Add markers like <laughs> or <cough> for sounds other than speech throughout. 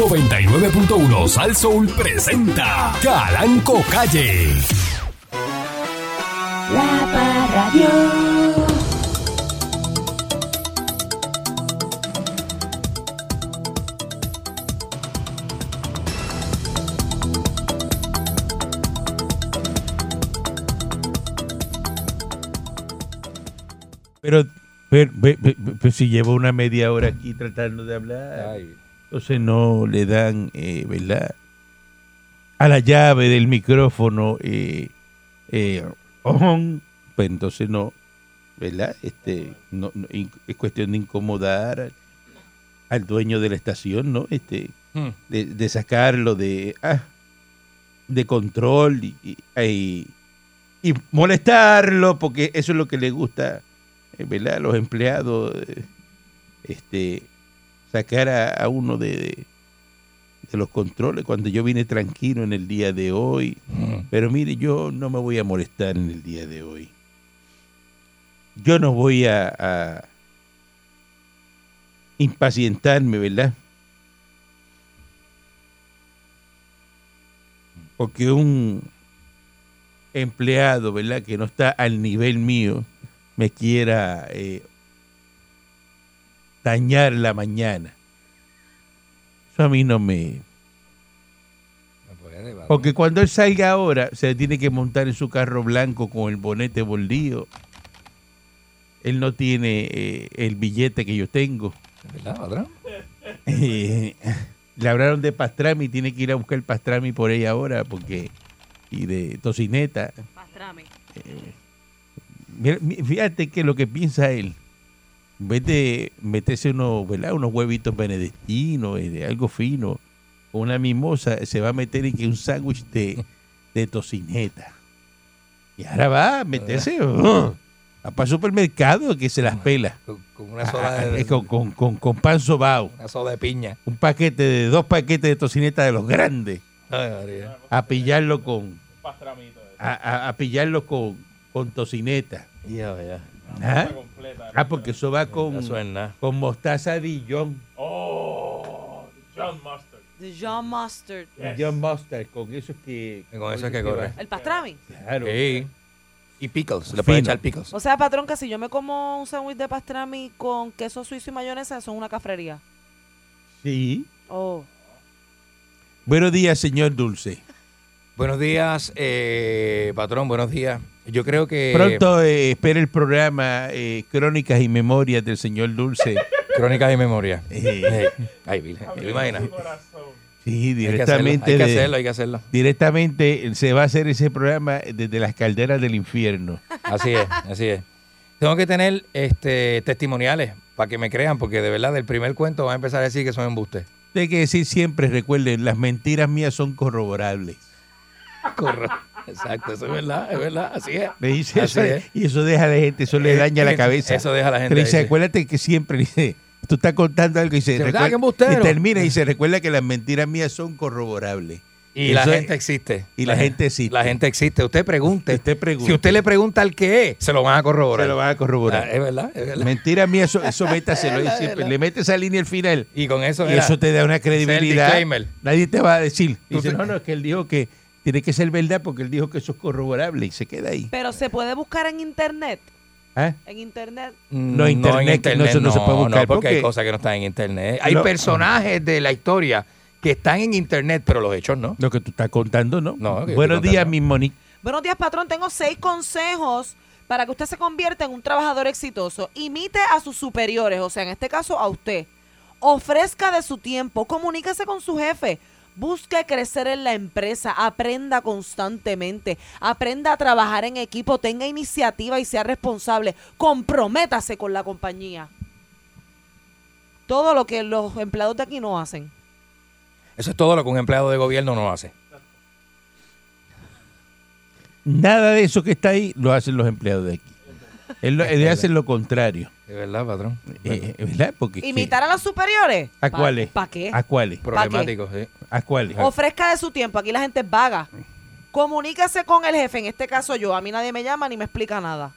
99.1 Sal Soul presenta Calanco Calle. La Parradio. Pero, pero, ve- pues si llevo una media hora aquí tratando de hablar, Ay, entonces no le dan, eh, ¿verdad? A la llave del micrófono, eh, eh, on, pues entonces no, ¿verdad? Este, no, no, es cuestión de incomodar al, dueño de la estación, ¿no? Este, hmm. de, de sacarlo de, ah, de control y, y- y- y molestarlo, porque eso es lo que le gusta, eh, ¿verdad? A los empleados, eh, este, sacar a, a uno de, de- de los controles cuando yo vine tranquilo en el día de hoy. Hmm. Pero mire, yo no me voy a molestar en el día de hoy. Yo no voy a, a impacientarme, ¿verdad? Porque un empleado, ¿verdad? Que no está al nivel mío, me quiera eh, dañar la mañana. Eso a mí no me... Porque cuando él salga ahora, se tiene que montar en su carro blanco con el bonete bordío. Él no tiene eh, el billete que yo tengo. ¿Es ¿Verdad? <laughs> Eh, le hablaron de pastrami, tiene que ir a buscar el pastrami por ahí ahora, porque y de tocineta. Pastrami. Mi- fíjate que lo que piensa él, en vez de meterse unos, ¿verdad? unos huevitos benedictinos, eh, de algo fino, con una mimosa, se va a meter en que un sándwich de, de tocineta. Y ahora va a meterse <laughs> uh, a para el supermercado que se las pela. Con, con una soda Ah, de, eh, con, con, con, con pan sobao. una soda de piña. Un paquete de dos paquetes de tocineta de los grandes. Ay. A pillarlo con. A, a- a pillarlo con, con tocineta. Ya, ya. ¿Ah? Ah, porque eso va con, Eso es nada. con mostaza Dijon. The John Mustard. Dijon Mustard. Con eso es que. Con eso es que corre. El pastrami. Claro. Sí. Y pickles. Le pueden echar pickles. O sea, patrón, que si yo me como un sándwich de pastrami con queso suizo y mayonesa, son una cafrería. Sí. Oh. Buenos días, señor Dulce. Buenos días, eh, patrón. Buenos días. Yo creo que. Pronto eh, espera el programa eh, Crónicas y Memorias del señor Dulce. <laughs> Crónicas y memoria. Eh, Ay, Virgen. ¿te lo imaginas? sí, Hay que hacerlo, directamente. hay que hacerlo, hay que hacerlo. directamente se va a hacer ese programa desde las calderas del infierno. Así es, así es. Tengo que tener este testimoniales para que me crean, porque de verdad, del primer cuento van a empezar a decir que son embustes. Hay que decir siempre, recuerden, las mentiras mías son corroborables. <laughs> Correcto. Exacto, eso es verdad, es verdad, así es. Le dice Así eso, es. y eso deja a la gente, eso le daña la cabeza. eso deja a la gente Pero dice, acuérdate que siempre dice, tú estás contando algo y ¿verdad recuerda- y termina y dice, recuerda que las mentiras mías son corroborables. Y la es- gente existe. y la gente existe. La gente existe. Usted pregunte. Usted pregunte. Si usted le pregunta al que es, se lo van a corroborar. Se lo van a corroborar. Ah, es verdad, es verdad. Mentiras mías, eso, eso <laughs> métaselo Es siempre. Le metes esa línea al final. Y con eso, Y eso te da una credibilidad. Nadie te va a decir. Dice, no, no, es que él dijo que tiene que ser verdad porque él dijo que eso es corroborable y se queda ahí. Pero se puede buscar en internet. ¿Ah? En internet. No, internet, no, eso no se puede buscar, No, porque, hay cosas que no están en internet. Hay No. personajes de la historia que están en internet, pero los hechos no. Lo que tú estás contando, ¿no? Buenos días, mi Monique. Buenos días, patrón. Tengo seis consejos para que usted se convierta en un trabajador exitoso. Imite a sus superiores, o sea, en este caso a usted. Ofrezca de su tiempo, comuníquese con su jefe. Busque crecer en la empresa, aprenda constantemente, aprenda a trabajar en equipo, tenga iniciativa y sea responsable. Comprométase con la compañía. Todo lo que los empleados de aquí no hacen. Eso es todo lo que un empleado de gobierno no hace. Nada de eso que está ahí lo hacen los empleados de aquí. Él, lo- él hace lo contrario. Es verdad, patrón. Eh, ¿Verdad? Porque ¿Imitar a los superiores? ¿A cuáles? ¿Para qué? ¿A cuáles? Problemático, sí. ¿A cuáles? Ofrezca de su tiempo. Aquí la gente es vaga. Comuníquese con el jefe, en este caso yo. A mí nadie me llama ni me explica nada.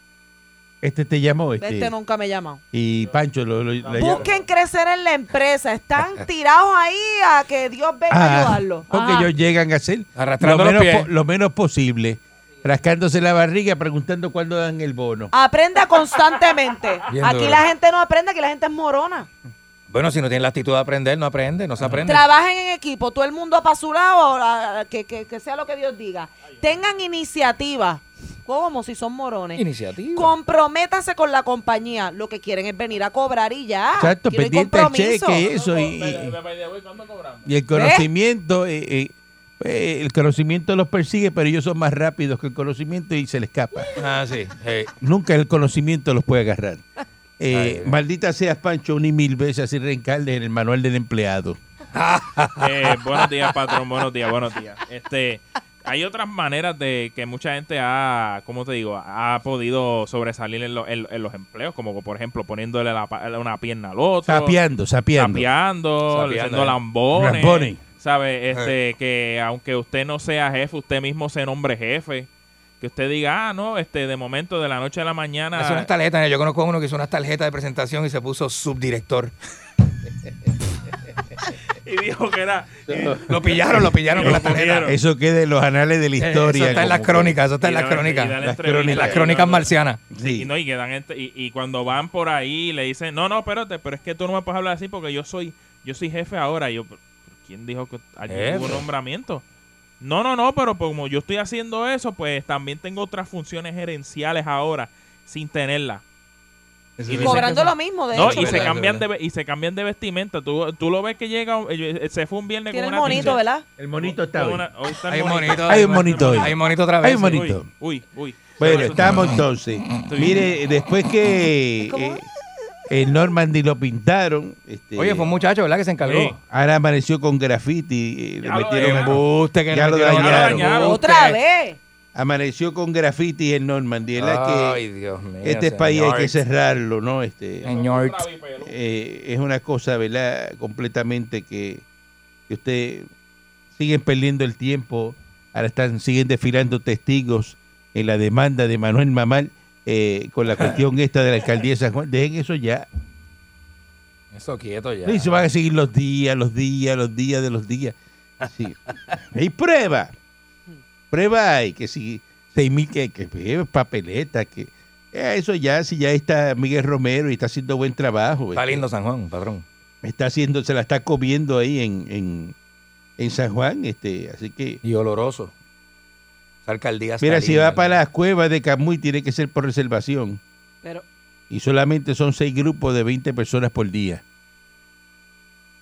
Este te llamó, este. Este nunca me llama. Y Pancho lo, lo-. Busquen crecer en la empresa. Están <laughs> tirados ahí a que Dios venga a Ah, ayudarlos. porque Ajá. ellos llegan a hacer Arrastrando lo los menos, pies. po- lo menos posible, rascándose la barriga, preguntando cuándo dan el bono. Aprenda constantemente. <laughs> Bien aquí duro. la gente no aprende, aquí la gente es morona. Bueno, si no tiene la actitud de aprender, no aprende, no se aprende. Trabajen en equipo, todo el mundo para su lado, que, que- que sea lo que Dios diga. Tengan iniciativa. ¿Cómo? Si son morones. Iniciativa. Comprométase con la compañía. Lo que quieren es venir a cobrar y ya. Exacto, pendiente compromiso. cheque y eso. Y, y el conocimiento, eh, eh, eh, el conocimiento los persigue, pero ellos son más rápidos que el conocimiento y se les escapa. Ah, sí. hey. Nunca el conocimiento los puede agarrar. Eh, Ay, maldita seas, Pancho, un y mil veces así reencarnes en el manual del empleado. <laughs> Eh, buenos días, patrón. Buenos días, buenos días. Este, hay otras maneras de que mucha gente ha, ¿cómo te digo? Ha podido sobresalir en, lo- en- en los empleos, como por ejemplo poniéndole la pa- una pierna al otro. Sapeando, sapeando. Sapeando, Sapeando, haciendo eh. lambones. Lambones. ¿Sabe? Este, que aunque usted no sea jefe, usted mismo se nombre jefe. Que usted diga, ah, no, este, de momento, de la noche a la mañana. Hace unas tarjetas. Yo conozco a uno que hizo unas tarjetas de presentación y se puso subdirector. <laughs> y dijo que era. Lo pillaron, lo pillaron con las tarjetas. Eso queda en los anales de la Eh, historia. Eso está en las crónicas, eso está en las crónicas. Las crónicas. Las crónicas marcianas. Sí. Y, no, y, que dan ent- y, y cuando van por ahí le dicen, no, no, espérate, pero es que tú no me puedes hablar así porque yo soy yo soy jefe ahora. Y yo, "¿Pero ¿quién dijo que allí Jefe. hubo nombramiento? No, no, no, pero como yo estoy haciendo eso, pues también tengo otras funciones gerenciales ahora sin tenerlas. Y cobrando lo mismo, de No, hecho. y se cambian de y se cambian de vestimenta. Tú, tú lo ves que llega, un- eh, se fue un viernes Tiene con el una monito, ¿verdad? El monito está hoy. una- hoy está el Hay monito. monito. Hay un monito hoy. Hay un monito otra vez. Hay un monito. Uy, uy, uy. Bueno, estamos entonces. Mire, después que ¿Cómo? eh, el Normandy lo pintaron, este, Oye, fue un muchacho, ¿verdad? Que se encargó. Sí. ahora amaneció con graffiti, eh, le metieron. Embuste que Ya le lo dañaron. dañaron. Otra vez. amaneció con graffiti el Normandy, ¿verdad? Ay, que Dios mío. este país hay que cerrarlo, ¿no? Este, Señor. eh, es una cosa, ¿verdad? Completamente que, que usted siguen perdiendo el tiempo, ahora están siguen desfilando testigos en la demanda de Manuel Mamal eh, con la cuestión esta de la alcaldía de San Juan. Dejen eso ya. Eso quieto ya. Y se van a seguir los días, los días, los días de los días. Sí. <laughs> Hay prueba. Prueba hay, que si seis mil, que, que eh, papeleta, que eh, eso ya, si ya está Miguel Romero y está haciendo buen trabajo. Está este, lindo San Juan, padrón. está haciendo, se la está comiendo ahí en, en, en San Juan, este, así que Y oloroso. Alcaldía mira, si linda. va para las cuevas de Camuy tiene que ser por reservación Pero y solamente son seis grupos de 20 personas por día.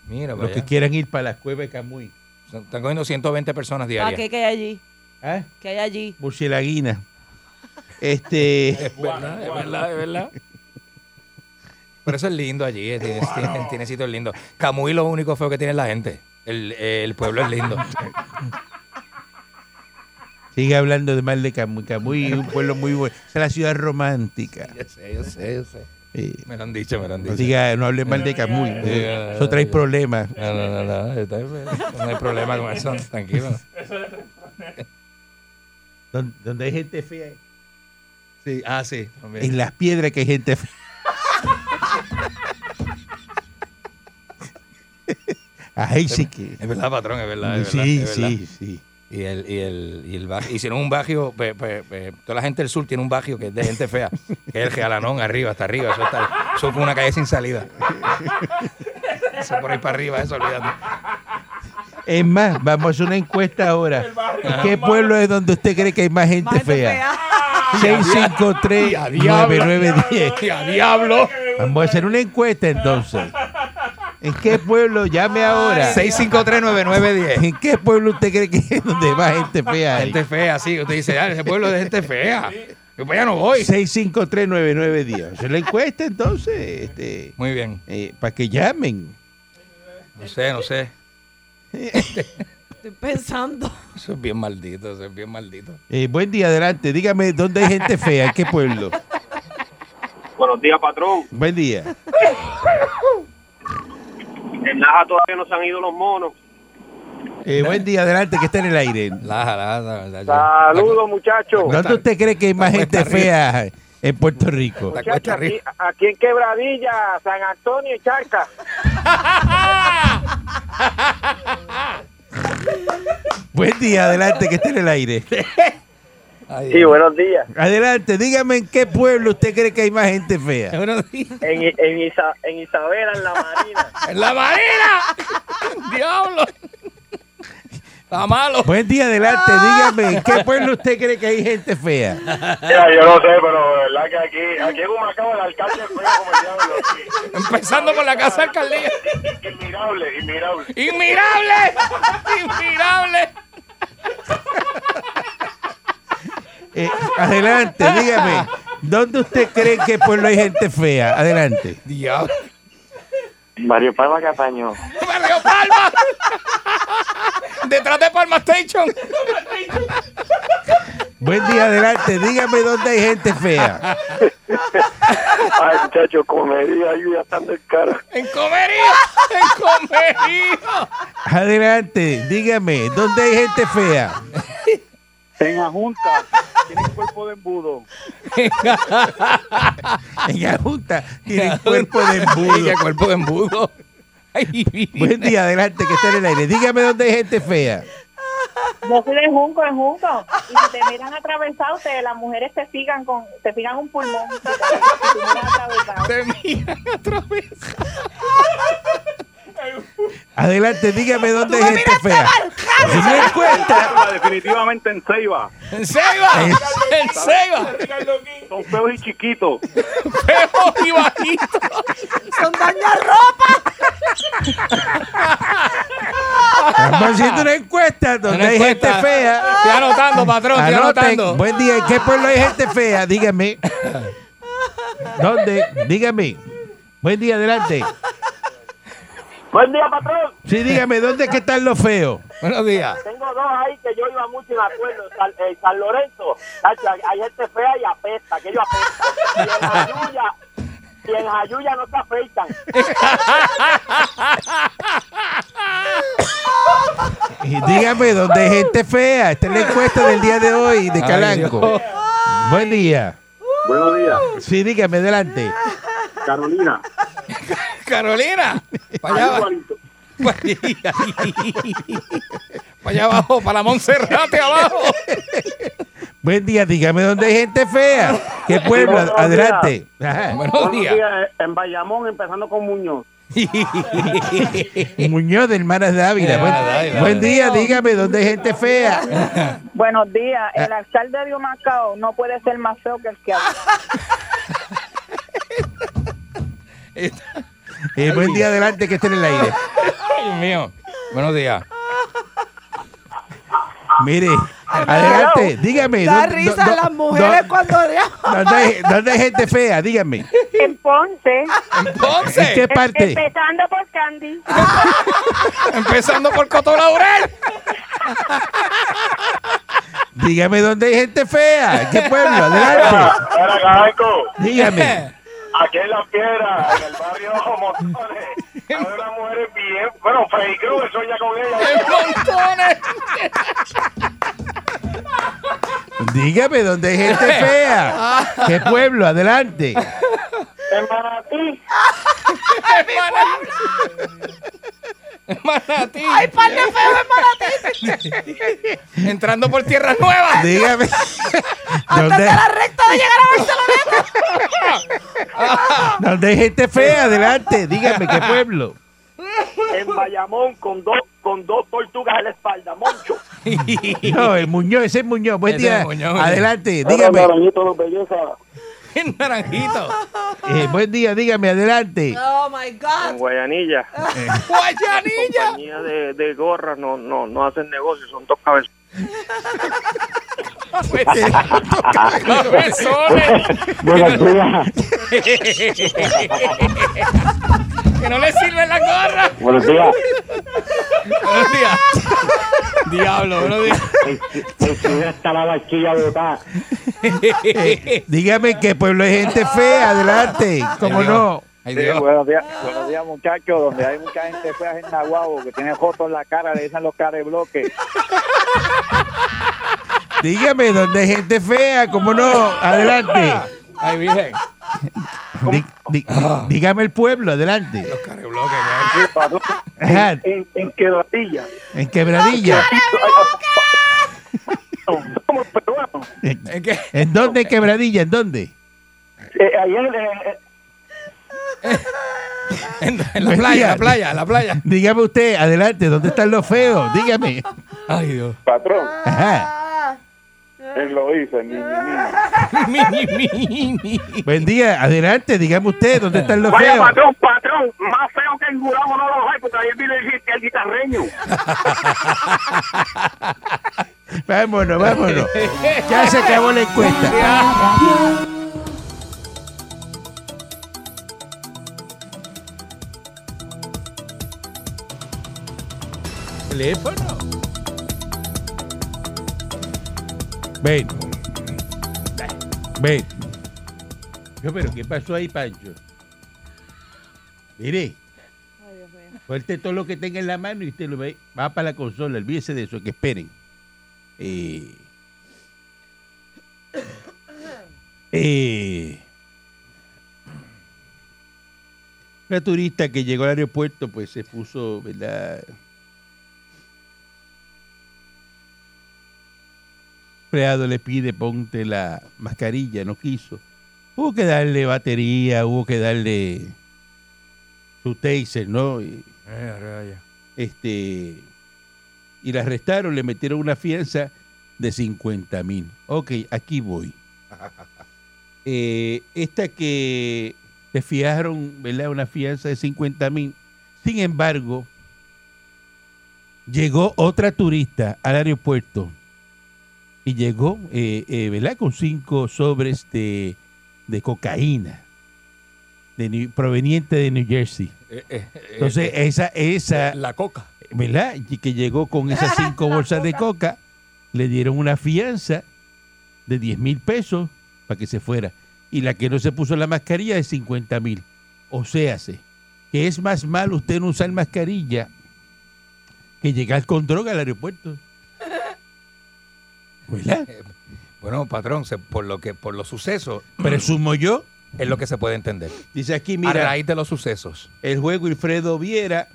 Mira, para Los que quieran ir para las cuevas de Camuy. Están cogiendo 120 personas ¿para diarias. qué que hay allí? ¿Ah? ¿Qué hay allí? Murcielaguina. <laughs> Este, Es verdad, es verdad, es verdad. Pero eso es lindo allí, eh, tiene, tiene, tiene sitios lindos. Camuy lo único feo que tiene es la gente. El, el pueblo es lindo. <laughs> sigue hablando de mal de Camuy. Camuy es un pueblo muy bueno. Es la ciudad romántica. Yo sé, yo sé, yo sé. Me lo han dicho, me lo han no, dicho. diga, no hable mal de Camuy. eh, Eso trae problemas. No, no, no, no, no hay problema con eso, tranquilo. Donde, donde hay gente fea. Sí, ah, sí, también. En las piedras que hay gente fea. <laughs> Ahí sí que. Es verdad, patrón, es verdad. Es Sí, verdad, es verdad. sí, sí. Y el, y el, y el barrio, hicieron un barrio, pe- pe- pe- toda la gente del sur tiene un barrio que es de gente fea, que es el Gealanón, arriba, hasta arriba, eso está, eso fue una calle sin salida. Eso por ahí para arriba, eso olvídate. Es más, vamos a hacer una encuesta ahora. ¿En qué pueblo es donde usted cree que hay más gente Más fea? fea. 653-9910. ¡Y a diablo! Vamos a hacer una encuesta entonces. ¿En qué pueblo? Llame ahora. 6539910. ¿En qué pueblo usted cree que es donde más gente fea hay? Gente fea, sí. Usted dice, ah, ese pueblo es de gente fea. Yo para allá no voy. 653-9910. Hacer la encuesta entonces, este, Muy bien. eh, para que llamen. No sé, no sé. Estoy pensando. Eso es bien maldito, eso es bien maldito. Eh, buen día, adelante. Dígame dónde hay gente fea, en qué pueblo. Buenos días, patrón. Buen día. <laughs> En Laja todavía no se han ido los monos. Eh, buen día, adelante, que está en el aire. Laja, laja, laja. Saludos, muchachos. ¿Dónde usted cree que hay más gente fea en Puerto Rico. Cuesta aquí, en Quebradilla, San Antonio y Charca. <laughs> Buen día, adelante, que esté en el aire. <laughs> Ay, Sí, buenos días. Adelante, dígame en qué pueblo usted cree que hay más gente fea. <laughs> Buenos días. En, en, Isa- en Isabela, en la Marina. <laughs> ¡En la marina! <laughs> ¡Diablo! Está malo. Buen día, adelante, dígame en qué pueblo usted cree que hay gente fea. Mira, yo no sé, pero verdad que aquí, aquí en Humacao el alcalde es feo como el diablo. sí. Empezando por la casa alcaldía. Inmirable, inmirable. ¡Inmirable! ¡Inmirable! Eh, adelante, dígame, ¿dónde usted cree que pueblo hay gente fea? Adelante. ¡Diablo! Mario Palma Cataño. ¡Barrio Palma! Detrás de Palma Station. Buen día, adelante, dígame dónde hay gente fea. Ay, muchacho, comedia, ayuda estando en cara. ¡En comería! ¡En comería! Adelante, dígame, ¿dónde hay gente fea? En Ajunta, <laughs> tiene cuerpo de embudo. En la Junta tienen cuerpo de embudo. cuerpo de embudo. Ay, Buen día, adelante, que esté en el aire. Dígame dónde hay gente fea. Yo soy de Junco, en Junco. Y si te miran atravesado, te, las mujeres te fijan con, te fijan un pulmón. Si te, si te miran atravesado. Te miran otra vez. Adelante, dígame dónde hay gente fea. Si no encuentra, Definitivamente en Ceiba. ¡En Ceiba! ¡En Ceiba! Son feos y chiquitos. ¡Feo y bajito! Son ropa. estamos haciendo una encuesta donde Una hay gente fea. Estoy anotando, patrón, estoy Anoten. anotando. Buen día, ¿en qué pueblo hay gente fea? Dígame. ¿Dónde? Dígame. Buen día, adelante. Buen día, patrón. Sí, dígame, ¿dónde es que están los feos? Buenos días. Tengo dos ahí que yo iba mucho y me acuerdo. San, eh, San Lorenzo. Tacho, hay, hay gente fea y apesta. Aquello apesta. Y en Jayuya, y en Jayuya no se afeitan. Y dígame, ¿dónde hay gente fea? Esta es la encuesta del día de hoy de Ay, Calanco. Dios. Buen día. Buenos días. Sí, dígame, adelante. Carolina. Carolina. Para allá, abajo. <laughs> para allá abajo, para la Monserrate abajo. Buen día, dígame, ¿dónde hay gente fea? ¿Qué pueblo? buenos Adelante. Buenos días. En Bayamón, empezando con Muñoz. <laughs> Muñoz de Hermanas Dávila. Buen, Dávila. buen día, dígame, ¿dónde hay gente fea? <laughs> Buenos días. El alcalde de Humacao no puede ser más feo que el que habla. Eh, buen día, adelante, que esté en el aire. Ay, Dios mío. Buenos días. Mire, adelante, dígame. Da ¿dónde- risa dó- a las dó- mujeres cuando ¿Dónde hay, dónde hay gente fea? Dígame. En Ponce. ¿En qué parte? Empezando por Candy. <laughs> empezando por Coto Laurel. Dígame dónde hay gente fea. ¿En qué pueblo? Adelante. Caranco. Dígame. Aquí en La Piedra, en el barrio Montones, hay una mujer bien, bueno, Freddy Cruz sueña con ella. Montones. Dígame dónde hay gente fea. ¿Qué pueblo? Adelante. En Manatí, Manatí. ¡Ay, par de feo en Manatí! Entrando por Tierras Nuevas. Dígame. Antes ¿Dónde, de la recta de llegar a Barcelona. <laughs> dónde hay gente fea? Adelante. Dígame, ¿qué pueblo? en Bayamón, con dos, con dos tortugas en la espalda, Moncho. <laughs> No, el Muñoz, ese es Muñoz. Buen Ese día. Muñoz, Adelante, dígame. <laughs> En Naranjito. <laughs> Eh, buen día, dígame, adelante. Oh my En God. Guayanilla, <laughs> Guayanilla. compañía de, de gorras no, no, no hacen negocio, son dos cabezas. Cabezones. Buenos días. Que no le sirven las gorras. Buenos días. Buenos días. Diablo, días. El está la barquilla botada. Eh, dígame qué pueblo hay gente fea. Adelante. ¿Cómo no? Sí, buenos días, buenos días muchachos, donde hay mucha gente fea en Nahuabo, que tiene fotos en la cara, le dicen los bloques. Dígame dónde hay gente fea. ¿Cómo no? Adelante. Ay, virgen. Di- di- dígame el pueblo, adelante. Los carrebloques, ¿no? Ajá, En, en quebradilla. en quebradilla. Peruano. ¿En qué? <laughs> ¿En dónde quebradilla? ¿En dónde? Eh, ayer eh, eh, En, en la playa, en la playa, en la playa. Dígame usted, adelante, ¿dónde están los feos? Dígame. Ay, Dios. patrón, Ajá. Él lo hizo. <laughs> Buen día, adelante, dígame usted, ¿dónde están los Vaya feos? patrón, patrón, más feo que el jurado no lo hay, porque ayer vino el, el guitarreño. <laughs> Vámonos, vámonos. Ya se acabó la encuesta. Teléfono. Ven. Ven. Yo, pero ¿qué pasó ahí, Pancho? Mire. Suelte todo lo que tenga en la mano y usted lo ve. Va para la consola, olvídese de eso, que esperen. Eh, eh, una turista que llegó al aeropuerto, pues se puso, ¿verdad? Empleado le pide ponte la mascarilla, no quiso. Hubo que darle batería, hubo que darle su taser, ¿no? Y, Eh, este y la arrestaron, le metieron una fianza de 50 mil. Ok, aquí voy. <laughs> Eh, esta que le fiaron, ¿verdad? Una fianza de 50 mil. Sin embargo, llegó otra turista al aeropuerto y llegó, eh, eh, ¿verdad? Con cinco sobres de, de cocaína de proveniente de New Jersey. Eh, eh, Entonces, esa, esa, la coca. ¿verdad? Y que llegó con esas <laughs> cinco bolsas de coca, le dieron una fianza de 10 mil pesos para que se fuera. Y la que no se puso la mascarilla de 50 mil. O sea, que es más malo usted no usar mascarilla que llegar con droga al aeropuerto. ¿Verdad? Eh, Bueno, patrón, se- por lo que por los sucesos <clears throat> Presumo yo. es lo que se puede entender. Dice aquí, a mira, raíz de los sucesos. el juez Wilfredo Viera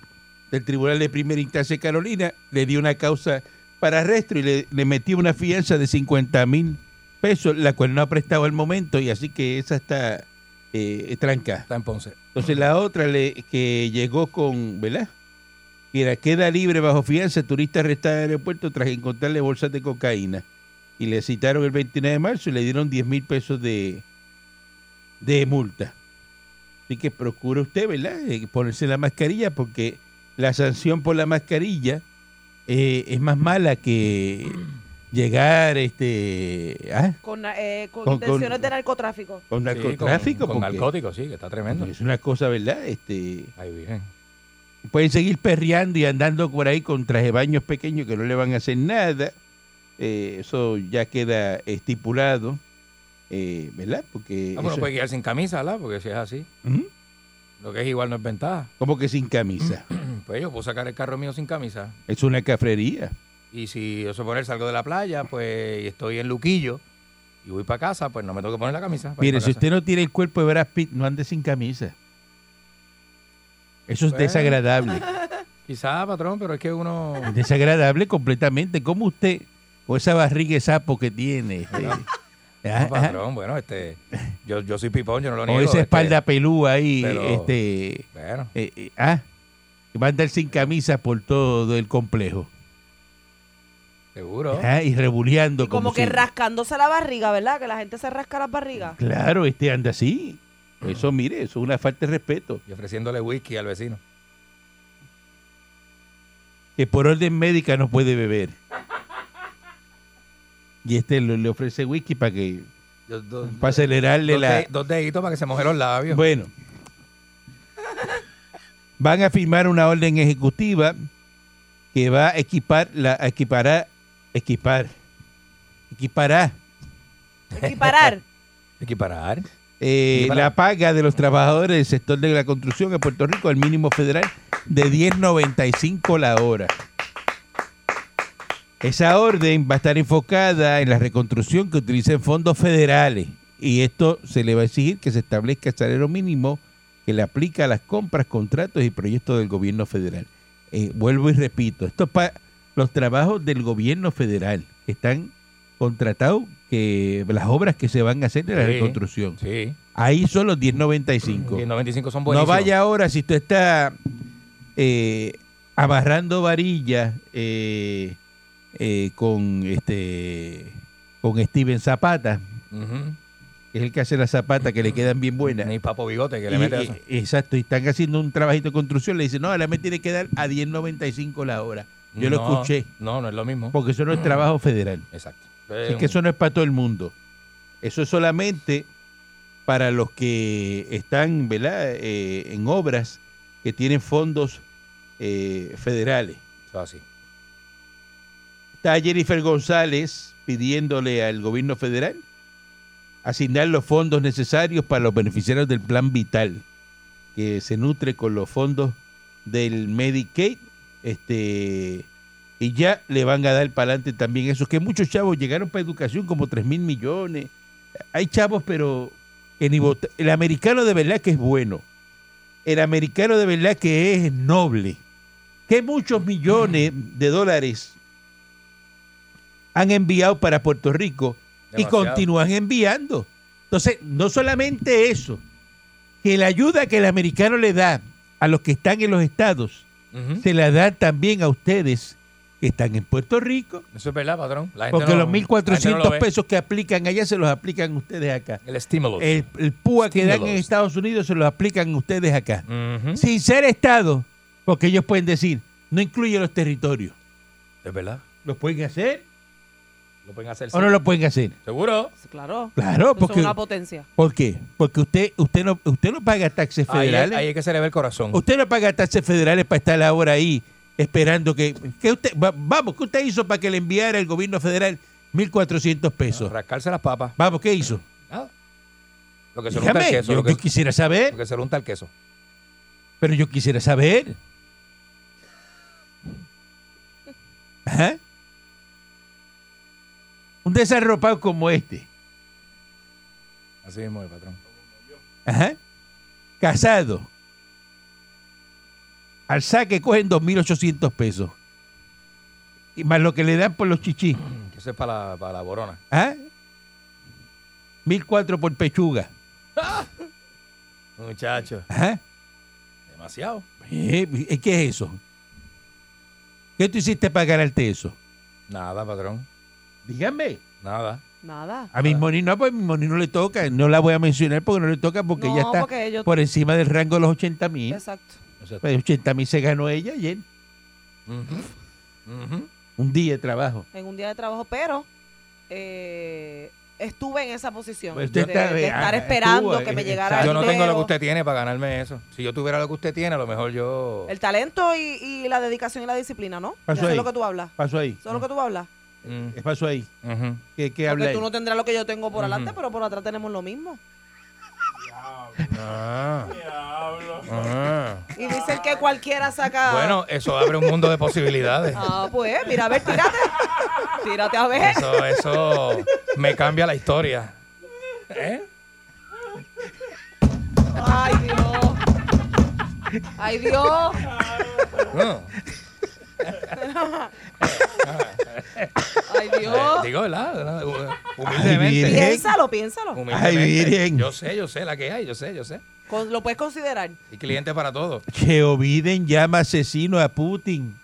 del Tribunal de Primera Instancia de Carolina le dio una causa para arresto y le, le metió una fianza de 50 mil pesos, la cual no ha prestado al momento y así que esa está eh, tranca. Está en Ponce. Entonces la otra le, que llegó con, ¿verdad? Que era, queda libre bajo fianza, turista arrestada en el aeropuerto tras encontrarle bolsas de cocaína. Y le citaron el 29 de marzo y le dieron 10 mil pesos de, de multa. Así que procure usted, ¿verdad? Eh, ponerse la mascarilla porque la sanción por la mascarilla eh, es más mala que llegar este ah, Con, eh, con, Con- intenciones con- de narcotráfico. con Sí, narcotráfico. con, con narcóticos, sí, que está tremendo. Es una cosa, ¿verdad? Este, Ay, virgen. pueden seguir perreando y andando por ahí con traje baños pequeños que no le van a hacer nada. Eh, eso ya queda estipulado, eh, ¿verdad? Porque Ah, bueno, puede guiar sin camisa, ¿verdad? Porque si es así, ¿Mm? lo que es igual no es ventaja. como que sin camisa. <clears throat> Pues yo puedo sacar el carro mío sin camisa. es una cafrería. Y si yo suponer salgo de la playa, pues y estoy en Luquillo y voy para casa, pues no me tengo que poner la camisa. Mire, si casa. usted no tiene el cuerpo de Brad Pitt, no ande sin camisa. Eso es Bueno. desagradable. <laughs> Quizá, patrón, pero es que uno... Es desagradable completamente. como usted, con esa barriga de sapo que tiene, este, No, ah, ah, patrón, bueno, este... Yo, yo soy pipón, yo no lo niego. esa este, espalda pelúa ahí, pero- este, Bueno, eh, eh, ah, que va a andar sin camisa por todo el complejo. seguro. Ah, y rebuleando Y como como que si- rascándose la barriga, ¿verdad? Que la gente se rasca las barrigas. Claro, este anda así. Eso, mire, eso es una falta de respeto. Y ofreciéndole whisky al vecino. Que por orden médica no puede beber. Y este le, le ofrece whisky para que Yo- do- para acelerarle dos, la. dos deditos para que se moje los labios. Bueno. Van a firmar una orden ejecutiva que va a equipar la a equipará equipar equipará Equiparar. <laughs> Equiparar. eh, Equiparar. la paga de los trabajadores del sector de la construcción en Puerto Rico al mínimo federal de 10.95 la hora. Esa orden va a estar enfocada en la reconstrucción que utilicen fondos federales y esto se le va a exigir que se establezca el salario mínimo que le aplica a las compras, contratos y proyectos del gobierno federal. Eh, vuelvo y repito, esto es para los trabajos del gobierno federal que están contratados, que las obras que se van a hacer de la Sí. reconstrucción. Sí. Ahí son los 10.95. Y el 95 son No vaya ahora si usted está eh, amarrando varillas eh, eh, con este con Steven Zapata, que es el que hace las zapatas que le quedan bien buenas. Ni papo bigote que le Y- mete eso. exacto, y están haciendo un trabajito de construcción, le dicen, no, ahora me tiene que dar a 10.95 la hora. Yo lo escuché, No, no es lo mismo. porque eso no es trabajo federal. Exacto. Así que eso no es para todo el mundo. Eso es solamente para los que están ¿verdad? Eh, en obras que tienen fondos eh, federales. Eso así. Está Jennifer González pidiéndole al gobierno federal asignar los fondos necesarios para los beneficiarios del plan vital, que se nutre con los fondos del Medicaid, este y ya le van a dar para adelante también esos que muchos chavos llegaron para educación como 3 mil millones. Hay chavos, pero el americano de verdad que es bueno. El americano de verdad que es noble. Que muchos millones de dólares han enviado para Puerto Rico y continúan enviando. Entonces, no solamente eso, que la ayuda que el americano le da a los que están en los estados, se la da también a ustedes que están en Puerto Rico, Eso es verdad, patrón. La gente porque no- los la gente no 1.400 lo ve. pesos que aplican allá se los aplican ustedes acá. El estímulo. El, el PUA que dan en. Estados Unidos se los aplican ustedes acá. Sin ser Estado, porque ellos pueden decir, no incluye los territorios. Es verdad. ¿Lo pueden hacer Lo pueden hacer. o no lo pueden hacer? ¿Seguro? Claro. Claro, Eso es porque... una potencia. ¿Por qué? Porque usted usted no usted no paga taxes Ahí, federales. ahí hay que se le ve el corazón. Usted no paga taxes federales para estar ahora ahí esperando que... que usted, va- vamos, ¿qué usted hizo para que le enviara el gobierno federal 1.400 pesos? Rascarse las papas. Vamos, ¿qué hizo? Nada. Lo que se le unta el Dígame, queso. yo, Lo que, yo quisiera saber, lo que se le unta el queso. pero yo quisiera saber. Ajá. <laughs> Un desarropado como este, Así mismo es, patrón. ajá, casado, al saque cogen 2.800 pesos. Y más lo que le dan por los chichis. <clears throat> Que eso es para la, para la borona. ¿Ah? 1.400 por pechuga. <laughs> Muchacho. Ajá. Demasiado. Eh, ¿Qué es eso? ¿Qué tú hiciste para ganarte eso? Nada, patrón. Dígame. Nada. Nada. A mi Moni no, pues a mi Moni no le toca. No la voy a mencionar porque no le toca porque No, ella está porque ellos- por encima del rango de los 80 mil. Exacto. Pues 80 mil se ganó ella ayer. Ujú. Ujú. Un día de trabajo. En un día de trabajo, pero eh, estuve en esa posición. Pues de, usted está- de ah, estar estuvo, esperando eh, que me eh, llegara Yo el no tengo lo que usted tiene para ganarme eso. Si yo tuviera lo que usted tiene, a lo mejor yo. El talento y, y la dedicación y la disciplina, ¿no? Pasó Eso ahí. es lo que tú hablas. Pasó ahí. Eso es lo que tú hablas. Mm. ¿Qué pasó ahí? Ujú. ¿Qué, qué Porque tú no tendrás lo que yo tengo por adelante, pero por atrás tenemos lo mismo. Ah. Ah. Y dicen que cualquiera saca. Bueno, eso abre un mundo de posibilidades. Ah, pues, mira, a ver, tírate. Tírate a ver. Eso, eso me cambia la historia. ¿Eh? Ay, Dios. Ay, Dios. No. <laughs> Ay, Dios. Digo, ¿verdad? Humildemente. Piénsalo, piénsalo. Humildemente. Ay, Virgen. Yo sé, yo sé la que hay, yo sé, yo sé. Con- lo puedes considerar. Y cliente para todo. Que Biden llama asesino a Putin.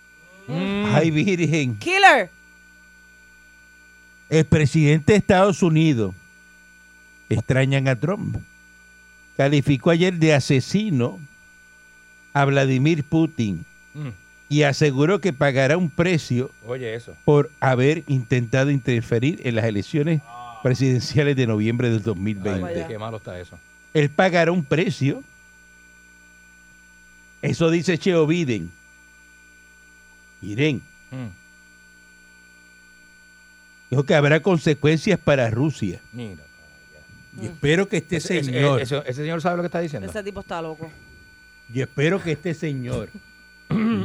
Mm. Ay, Virgen. Killer. El presidente de Estados Unidos, extrañan a Trump, calificó ayer de asesino a Vladimir Putin Mm. Y aseguró que pagará un precio Oye, eso. por haber intentado interferir en las elecciones presidenciales de noviembre del Ay, 2020. Vaya. qué malo está eso. Él pagará un precio. Eso dice Cheo Biden. Miren, Mm. dijo que habrá consecuencias para Rusia. Mira. Y espero que este Ese, ese- señor, ese- ese señor sabe lo que está diciendo. Ese tipo está loco. yo espero que este señor,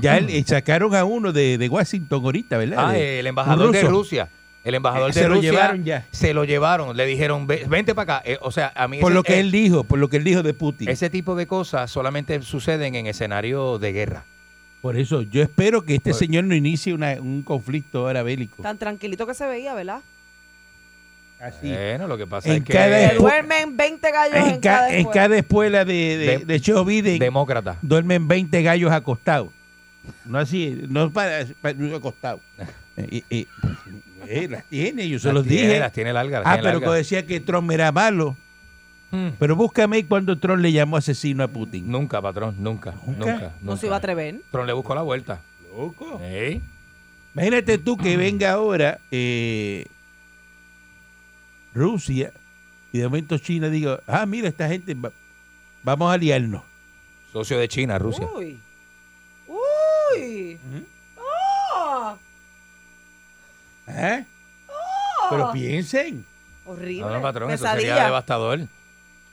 ya él- eh, sacaron a uno de, de Washington ahorita, ¿verdad? Ah, De- el embajador de. Rusia. El embajador Eh, de se lo Rusia llevaron ya. se lo llevaron, le dijeron, "Ve- vente para acá. Eh, o sea, a mí Por ese- lo que eh, él dijo, por lo que él dijo de Putin. ese tipo de cosas solamente suceden en escenario de guerra. Por eso, yo espero que este señor no inicie una- un conflicto ahora bélico. Tan tranquilito que se veía, ¿verdad? Así. Bueno, lo que pasa En es que cada duermen 20 gallos en, en, ca- cada en escuela. cada espuela de, de, De- de Joe Biden demócrata. duermen 20 gallos acostados. No así, no para, para acostados. <laughs> Eh, eh, eh, las tiene, yo se Las los tiene, dije. Las tiene largas. las Ah, tiene pero largas. que decía que Trump era malo. Mm. Pero búscame cuando Trump le llamó asesino a Putin. Nunca, patrón, nunca, ¿Nunca? nunca. No nunca. se iba a atrever. Trump le buscó la vuelta. Loco. Ey. Imagínate tú que venga ahora eh, Rusia y de momento China diga, ah, mira, esta gente, va- vamos a aliarnos. Socio de China, Rusia. Uy. Uy. Ah, ¿Eh? Pero piensen. horrible. No, no, patrón, eso sería devastador.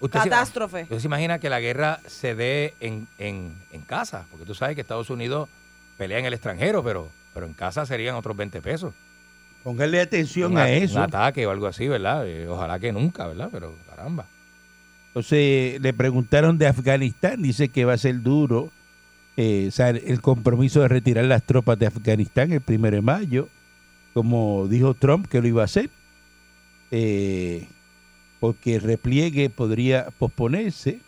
Usted se, Catástrofe. usted se imagina que la guerra se dé en, en, en casa, porque tú sabes que Estados Unidos pelea en el extranjero, pero, pero en casa serían otros 20 pesos. Pónganle atención un, a- eso. un ataque o algo así, ¿verdad? Eh, ojalá que nunca, ¿verdad? Pero caramba. Entonces le preguntaron de Afganistán, dice que va a ser duro eh, o sea, el compromiso de retirar las tropas de Afganistán el primero de mayo, como dijo Trump que lo iba a hacer, eh, porque el repliegue podría posponerse.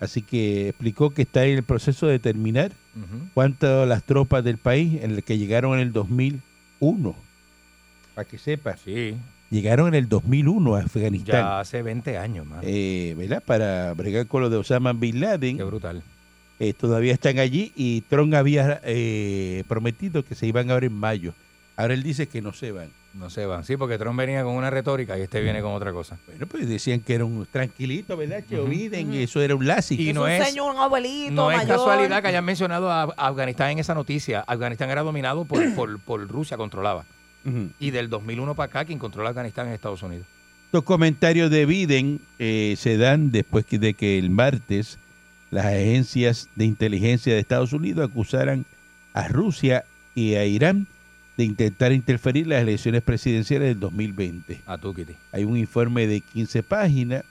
Así que explicó que está en el proceso de determinar Ujú. cuántas las tropas del país en el que llegaron en el 2001. Para que sepas, Sí, llegaron en el 2001 a Afganistán. ya hace 20 años, más. eh, ¿verdad? Para bregar con lo de Osama Bin Laden. Qué brutal. Eh, todavía están allí y Trump había eh, prometido que se iban ahora en mayo. Ahora él dice que no se van. No se van. Sí, porque Trump venía con una retórica y este viene con otra cosa. Bueno, pues decían que era un tranquilito, ¿verdad? Que Ujú. Biden, eso era un lazi. Y es no un es- señor, un abuelito No es casualidad que hayan mencionado a a Afganistán en esa noticia. Afganistán era dominado por, <coughs> por, por Rusia, controlaba. Y del 2001 para acá, quien controla Afganistán es Estados Unidos. Estos comentarios de Biden eh, se dan después de que el martes las agencias de inteligencia de Estados Unidos acusaran a Rusia y a Irán de intentar interferir en las elecciones presidenciales del 2020. A tú. Hay un informe de 15 páginas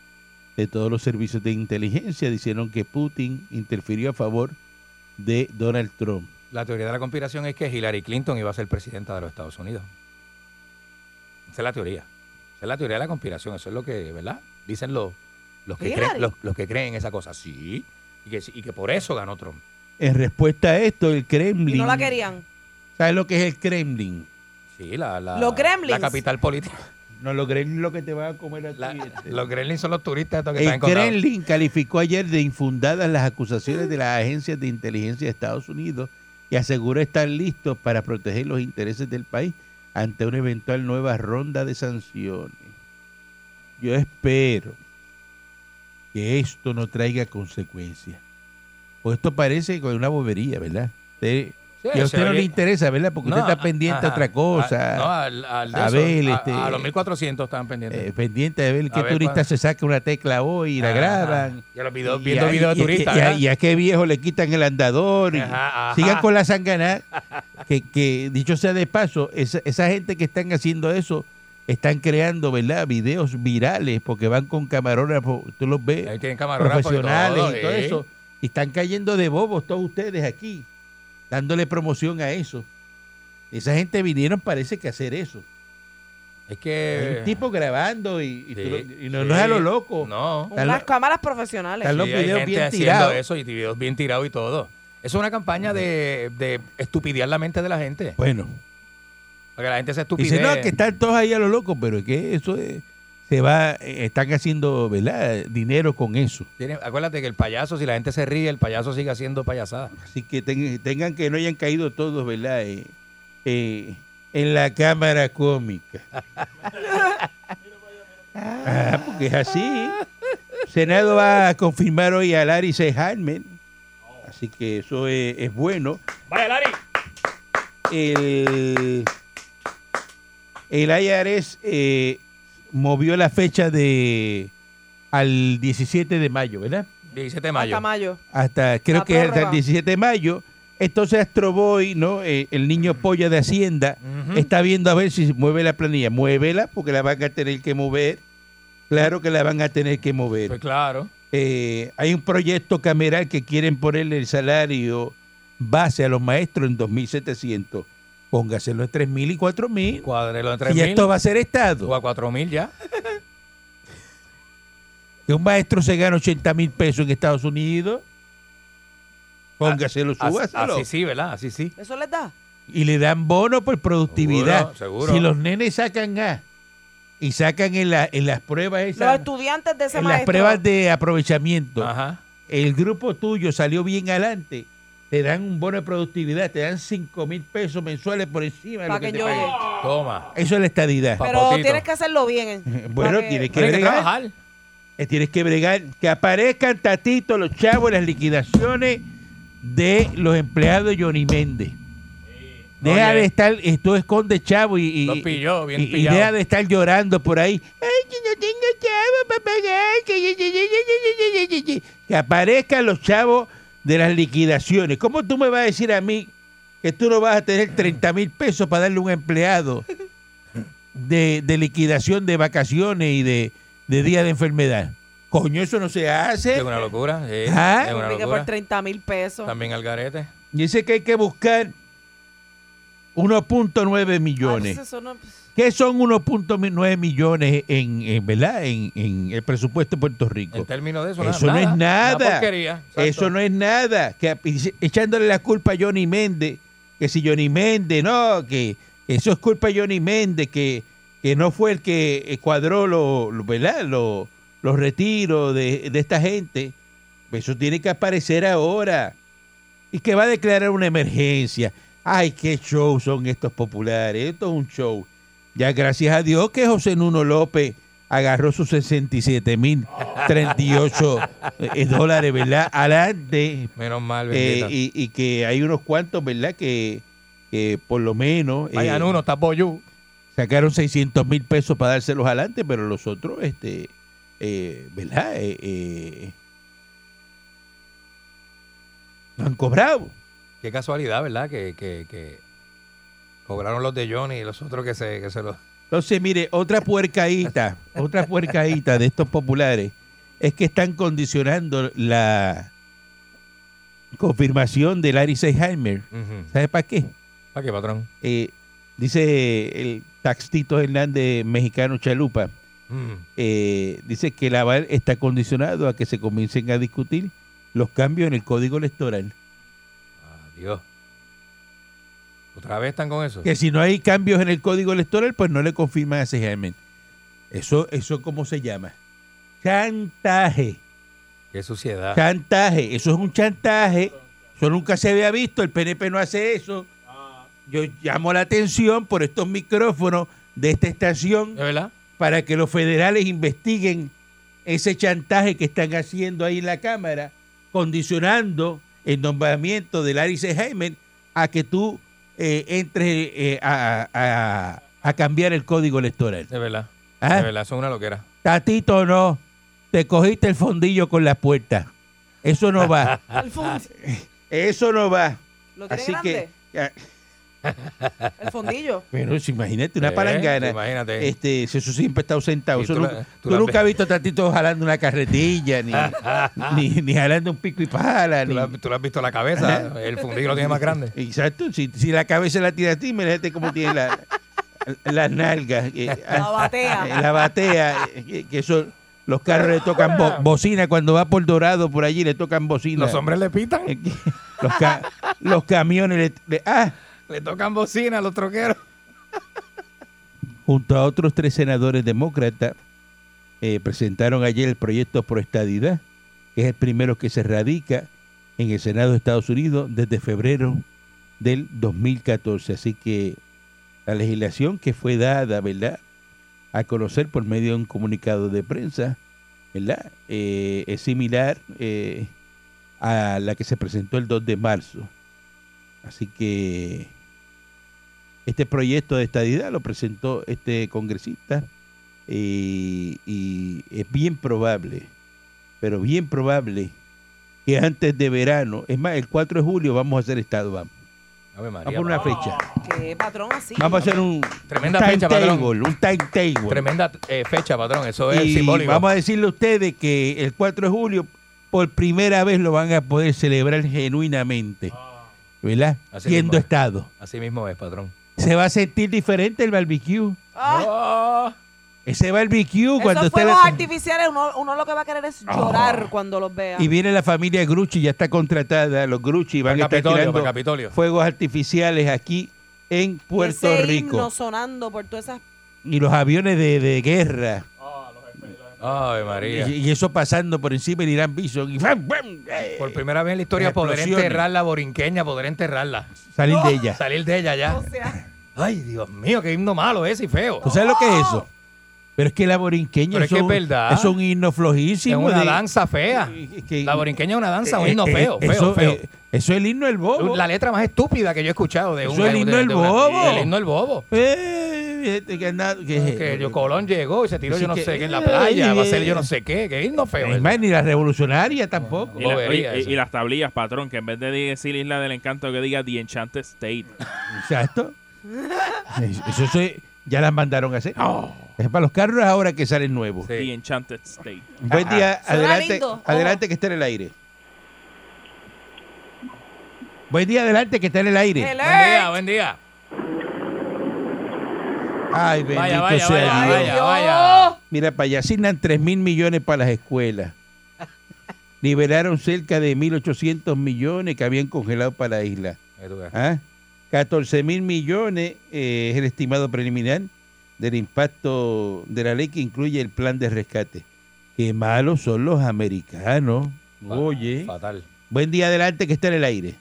de todos los servicios de inteligencia. Dijeron que Putin interfirió a favor de Donald Trump. La teoría de la conspiración es que Hillary Clinton iba a ser presidenta de los Estados Unidos. Esa es la teoría. Esa es la teoría de la conspiración. Eso es lo que, ¿verdad? Dicen los, los, que, creen, los, los que creen esa cosa. Sí. Y que, y que por eso ganó Trump. En respuesta a esto, el Kremlin... Y no la querían. ¿Sabes lo que es el Kremlin? Sí, la, la, Los la capital política. No, los Kremlin lo que te van a comer a ti. Este. los gremlins son los turistas estos que están El. Kremlin calificó ayer de infundadas las acusaciones de las agencias de inteligencia de Estados Unidos y aseguró estar listos para proteger los intereses del país ante una eventual nueva ronda de sanciones. Yo espero que esto no traiga consecuencias. Pues esto parece una bobería, ¿verdad? Usted- Sí, y a usted no le interesa, ¿verdad? Porque No, usted está pendiente a otra cosa. a- no, al, al a eso, este, a los 1400 estaban pendientes. eh, pendiente de ver qué ver turista se saca una tecla hoy y la graban. Y a los videos, viendo videos de turistas. y a- ¿verdad? y a qué viejo le quitan el andador. y Ajá, ajá. Sigan con la sangana. <laughs> Que, que dicho sea de paso, esa, esa gente que están haciendo eso están creando, ¿verdad? Videos virales porque van con camarógrafos, tú los ves, Ahí tienen camarógrafos profesionales todo, y todo ¿eh? eso. Y están cayendo de bobos todos ustedes aquí, dándole promoción a eso. Esa gente vinieron, parece que a hacer eso. Es Hay que. un tipo grabando y, y tú Sí, lo- y no, sí. no es a lo loco. No. Están unas lo- cámaras profesionales. están los Sí, hay videos gente bien tirados. eso y videos bien tirados y todo. Es una campaña de, de estupidear la mente de la gente. Bueno, Para que la gente se estupidee. dice, no, que están todos ahí a lo loco, pero es que eso es, se va, eh, están haciendo, ¿verdad? Dinero con eso. Tiene- acuérdate que el payaso, si la gente se ríe, el payaso sigue haciendo payasada. Así que ten- tengan que no hayan caído todos, ¿verdad? Eh, eh, en la cámara cómica. <laughs> Ah, porque es así. Senado va a confirmar hoy a Larry Seihalmen. Así que eso es, es bueno. Vaya, Lari. El, el IRS eh, movió la fecha de al 17 de mayo, ¿verdad? 17 de mayo. Hasta mayo. hasta creo La que hasta el prórroga. 17 de mayo Entonces Astroboy, ¿no? Eh, el niño polla de Hacienda, está viendo a ver si mueve la planilla. Muévela porque la van a tener que mover. Claro que la van a tener que mover. Pues claro. Eh, hay un proyecto cameral que quieren ponerle el salario base a los maestros en 2.700. Póngaselo en 3.000 y 4.000. Cuadrelo de Y 3 esto va a ser Estado. o a 4 mil ya. <laughs> Que un maestro se gana 80 mil pesos en Estados Unidos. Póngaselo, Así, súbaselo. así sí, ¿verdad? Así sí. ¿Eso les da? Y le dan bono por productividad. Seguro, seguro. Si los nenes sacan A y sacan en, la- en las pruebas Los esas, estudiantes de ese en las pruebas de aprovechamiento, Ajá. el grupo tuyo salió bien adelante, te dan un bono de productividad, te dan 5 mil pesos mensuales por encima de Pa' lo que, que te paguen. Toma. Eso es la estadidad. Pero Papotito. tienes que hacerlo bien. eh, Bueno, que- tienes que Tienes que bregar. trabajar. Eh, tienes que bregar. Que aparezcan tatito los chavos las liquidaciones de los empleados de Johnny Méndez. Deja Oye. de estar, esto esconde chavo y, y, pilló, bien y- y deja de estar llorando por ahí. Ay, que no tengo chavo para pagar. Que, ye- ye- ye- ye- ye- ye- ye- ye". Que aparezcan los chavos de las liquidaciones. ¿Cómo tú me vas a decir a mí que tú no vas a tener 30 mil pesos para darle a un empleado de, de liquidación de vacaciones y de, de día de enfermedad? Coño, eso no se hace. Es una locura. sí, Ah. Es una locura. por 30 mil pesos. También al garete. Dice que hay que buscar 1.9 Ay, millones. pues eso no- ¿Qué son 1.9 millones en, en, ¿verdad? En, en el presupuesto de Puerto Rico? En términos de eso, Eso no es nada. Eso no es nada. Que, echándole la culpa a Johnny Méndez, que si Johnny Méndez, no, que eso es culpa de Johnny Méndez, que, que no fue el que cuadró lo, lo- ¿verdad? Lo- los retiros de, de esta gente. Eso tiene que aparecer ahora. Y que va a declarar una emergencia. Ay, qué show son estos populares. Esto es un show. Ya gracias a Dios que José Nuno López agarró sus 67 mil 38 <laughs> eh, dólares, ¿verdad? Adelante. Menos mal, Eh, y, y que hay unos cuantos, ¿verdad? Que, que por lo menos eh, Vayan uno, está boyú. sacaron 600 mil pesos para dárselos adelante, pero los otros, este, eh, ¿verdad? Eh, no han cobrado. Qué casualidad, ¿verdad? Que, que, que cobraron los de Johnny y los otros que se, que se los... Entonces, mire, otra puercaíta, <laughs> otra puercaíta de estos populares es que están condicionando la confirmación de Larry Seigheimer. ¿Sabe para qué? ¿Para qué, patrón? Eh, dice el taxito Hernández mexicano Chalupa, Mm. eh, dice que el aval está condicionado a que se comiencen a discutir los cambios en el código electoral. Adiós. ¿Otra vez están con eso? Que si no hay cambios en el código electoral, pues no le confirman a Seigheimer. Eso, eso ¿cómo se llama? Chantaje. Qué suciedad. Chantaje. Eso es un chantaje. Eso nunca se había visto. El PNP no hace eso. Yo llamo la atención por estos micrófonos de esta estación para que los federales investiguen ese chantaje que están haciendo ahí en la Cámara, condicionando el nombramiento de Larry Seigheimer a que tú eh, entres eh, a, a- a cambiar el código electoral. Es verdad. Ah. Es verdad, eso es una loquera. Tatito, no. Te cogiste el fondillo con la puerta. Eso no va. <laughs> Eso no va. ¿Lo Así grande? que, ya, El fondillo. pero si imagínate una Eh, palangana. imagínate. Este, eso siempre está sentado. Eso tú nu- la- tú tú la nunca has visto a Tatito jalando una carretilla, ni, <laughs> ni, ni jalando un pico y pala. ¿Tú Ni, le, has, tú le has visto la cabeza? El fundillo lo tiene más grande. <laughs> exacto. Si, si la cabeza la tira a ti, imagínate cómo tiene la, las nalgas. eh, La batea. eh, la batea. eh, que, eso, los carros le tocan bo- bocina cuando va por Dorado, por allí le tocan bocina. Los hombres le pitan, que- <laughs> los, ca- los camiones le- le- ah, le tocan bocina los troqueros. junto a otros tres senadores demócratas, eh, presentaron ayer el proyecto Pro Estadidad, que es el primero que se radica en el Senado de Estados Unidos desde febrero del 2014. Así que la legislación que fue dada, ¿verdad?, a conocer por medio de un comunicado de prensa, ¿verdad?, Eh, es similar eh, a la que se presentó el 2 de marzo. Así que este proyecto de estadidad lo presentó este congresista eh, y es bien probable, pero bien probable que antes de verano, es más, el 4 de julio vamos a hacer estado, vamos. Vamos María, a poner una fecha. ¿Qué patrón así? Vamos a hacer un Tremenda un fecha, patrón. timetable, un timetable. Tremenda eh, fecha, patrón. Eso es y simbólico. vamos a decirle a ustedes que el 4 de julio por primera vez lo van a poder celebrar genuinamente, ¿verdad? Así Siendo mismo. estado. Así mismo es, patrón. Se va a sentir diferente el barbecue. Ah, Ese barbecue cuando esos fuegos la- artificiales, uno, uno lo que va a querer es llorar cuando los vea. y viene la familia Grucci, ya está contratada, los Grucci van a estar tirando fuegos artificiales aquí en Puerto Ese Rico. himno sonando por todas esas... Y los aviones de, de guerra. Ave María. Y, y eso pasando por encima del Irán Bison. Y ¡fam, fam! ¡eh! Por primera vez en la historia poder enterrar la borinqueña, poder enterrarla. salir de ella. Salir de ella ya. O sea, Ay, Dios mío, qué himno malo ese y feo. ¿Tú sabes lo que es eso? Pero es que la borinqueña es que un- es verdad. es un himno Es flojísimo. una de- danza fea. eh, que- La borinqueña es una danza, un eh, himno eh, feo, feo, eso, feo. eh, eso es el himno del bobo. La letra más estúpida que yo he escuchado de un Eso es el himno de- del de una- bobo. El himno del bobo. Eh, que que- Que yo Colón llegó y se tiró Así yo no que, sé qué en la eh, playa, va a ser yo no sé qué, que himno feo. Es es. más, ni la revolucionaria tampoco. Y, la- y las tablillas, patrón, que en vez de decir Isla del Encanto, que diga The Enchanted State. Exacto. <laughs> Eso, se- ya las mandaron a hacer. Es para los carros ahora que salen nuevos. Sí. The Enchanted State. Buen día, adelante, adelante que está en el aire. Buen día, adelante que está en el aire. Buen día, buen día. Ay, bendito Vaya, vaya, sea vaya, Dios. vaya, vaya. Mira, para allá asignan 3 mil millones para las escuelas. <laughs> Liberaron cerca de 1.800 millones que habían congelado para la isla. ¿Ah? 14 mil millones eh, es el estimado preliminar del impacto de la ley que incluye el plan de rescate. Qué malos son los americanos. Oye. Fatal. Buen día adelante que está en el aire.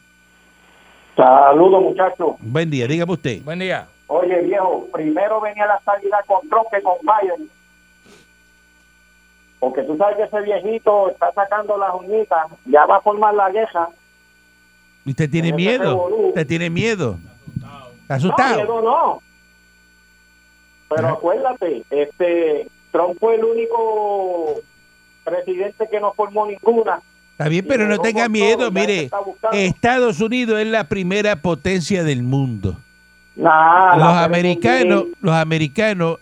Saludos, muchachos. Buen día, dígame usted. Buen día. Oye, viejo, primero venía la salida con Trump que con Biden. Porque tú sabes que ese viejito está sacando las uñitas, ya va a formar la guerra. ¿Usted tiene miedo? ¿Usted tiene miedo? ¿Está No, asustado? miedo no. Pero Ajá. acuérdate, este Trump fue el único presidente que no formó ninguna. Está bien, pero no tenga miedo. Mire. Estados Unidos es la primera potencia del mundo. Nah, los americanos, los americanos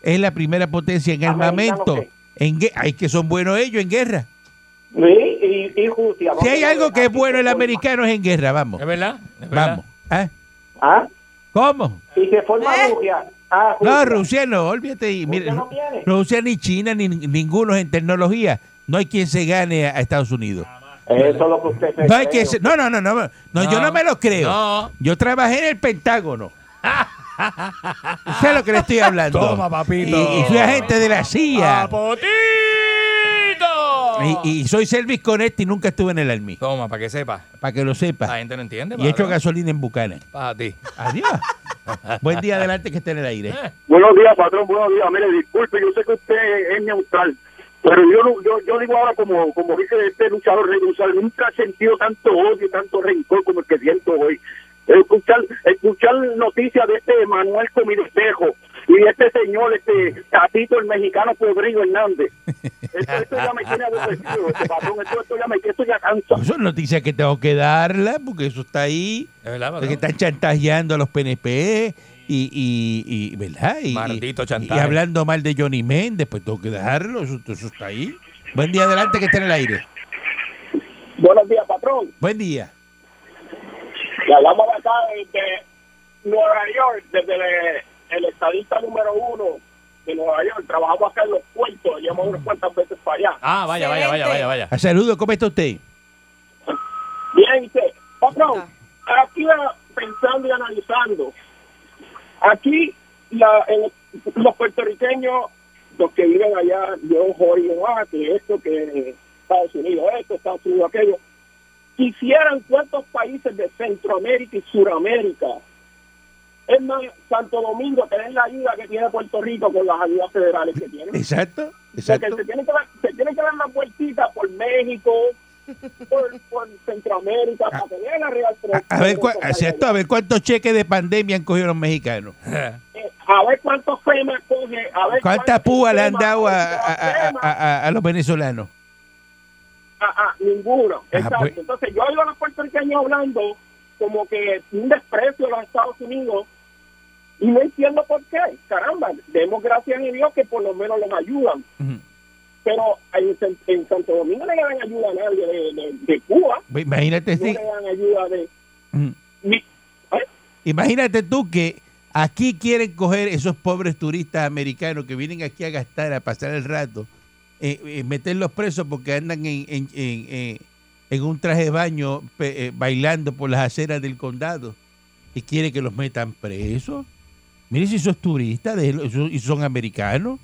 es la primera potencia en ¿Americano armamento. En gue- ay, que son buenos ellos en guerra. League y, y. Si hay ¿dónde algo que es bueno el americano es en guerra, vamos. ¿Es verdad? ¿Es verdad? Vamos. ¿Ah? ¿Ah? ¿Cómo? Y se forma ¿Eh? Rusia. Ah, No, Rusia no, olvídate. ahí. Mire, Rusia no tiene. Rusia ni China ni ninguno en tecnología. No hay quien se gane a a Estados Unidos. Eso es lo que usted se No hay cree. que se- no, no, no, no, no, yo no me lo creo. No. Yo trabajé en el Pentágono. <laughs> ¿Sabes lo que le estoy hablando? Toma, papito. Y, y fui agente de la CIA. ¡Papotito! Y, y soy Service Connect y nunca estuve en el Army. Toma, para que sepa. Para que lo La sepa. gente no entiende. Y he hecho gasolina en Bucana. Para ti. Adiós. <laughs> Buen día adelante que esté en el aire. Buenos días, patrón. Buenos días. Mire, disculpe, yo sé que usted es neutral. Pero yo, no- yo, yo digo ahora, como, como dice este luchador neutral, nunca he sentido tanto odio y tanto rencor como el que siento hoy. Escuchar, escuchar noticias de este Manuel Comidesejo y este señor, este Tatito, el mexicano Podrido Hernández. <laughs> Esto, esto ya me tiene aborrecido, este patrón. Esto, esto ya me esto ya cansa. Eso es noticia que tengo que darla porque eso está ahí. Es verdad, que están chantajeando a los PNP y, y, y ¿verdad? Y, Maldito chantaje. y hablando mal de Johnny Méndez, pues tengo que darlo. Eso, eso está ahí. Buen día adelante que esté en el aire. Buenos días, patrón. Buen día. Le hablamos acá desde Nueva York, desde el, estadista número uno de Nueva York. Trabajamos acá en los puertos, llevamos unas cuantas veces para allá. Ah, vaya, vaya, vaya, vaya, vaya. A saludo, ¿cómo está usted? Bien, dice, patrón, aquí ah, pensando y analizando, aquí la, en- los puertorriqueños, los que viven allá, yo oigo, ah, que esto, que Estados Unidos esto, Estados Unidos aquello, quisieran cuántos países de Centroamérica y Suramérica, es más, Santo Domingo, tener la ayuda que tiene Puerto Rico con las ayudas federales que tiene. Exacto, Porque exacto. se tiene que dar, se tiene que dar una vueltita por México, por, por Centroamérica, para tener la real A, a ver, cua- exacto, a ver cuántos cheques de pandemia han cogido los mexicanos. Eh, a ver cuántos FEMA coge, a ver ¿Cuántas cuántos púas le han dado a, a- a- a- a- a los venezolanos? Ah, ah, ninguno. Ah, Exacto. pues. Entonces yo oigo a los puertorriqueños hablando como que un desprecio a los Estados Unidos y no entiendo por qué. Caramba, demos gracias a Dios que por lo menos los ayudan. Pero en, San- en Santo Domingo no le dan ayuda a nadie de, de- de Cuba. Imagínate, No sí. le dan ayuda de... Ni- ¿eh? Imagínate tú que aquí quieren coger esos pobres turistas americanos que vienen aquí a gastar, a pasar el rato, eh, eh, meterlos presos porque andan en, en, en, eh, en un traje de baño pe- eh, bailando por las aceras del condado y quiere que los metan presos. Mire si esos turistas de, esos- y son americanos.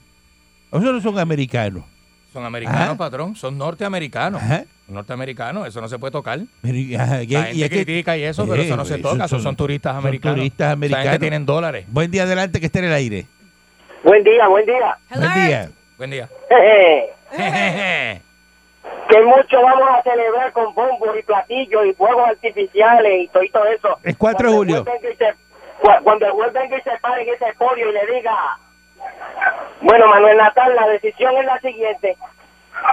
¿O esos no son americanos? Son americanos, Ajá. patrón. Son norteamericanos. Ajá. Norteamericanos. Eso no se puede tocar. Pero, y- ajá, y- La y es que- critica y eso, pero Eh, eso no se esos toca. Son- son turistas son americanos. turistas Esa americanos. gente tienen dólares. Buen día adelante que esté en el aire. Buen día, buen día. Buen día. Buen día. <laughs> <laughs> que mucho vamos a celebrar con bombos y platillos y fuegos artificiales y todo, y todo eso. Es 4 de Cuando el julio. Cuando el juez venga y se pare en ese podio y le diga, bueno, Manuel Natal, la decisión es la siguiente.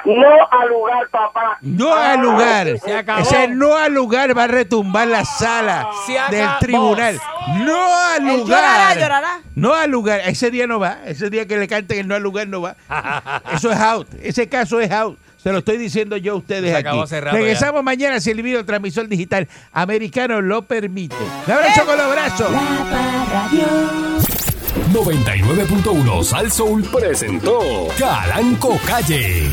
No al lugar, papá. No al lugar. Se acabó. Ese no al lugar va a retumbar la sala Se del acabó. tribunal. No al lugar. llorará, llorará. No al lugar. Ese día no va. Ese día que le canten el no al lugar no va. <laughs> Eso es out. Ese caso es out. Se lo estoy diciendo yo a ustedes Se acabó aquí. hace rato Regresamos mañana si el video transmisor digital americano lo permite. Un abrazo con los brazos. La Parradio. 99.1 Sal Soul presentó Calanco Calle.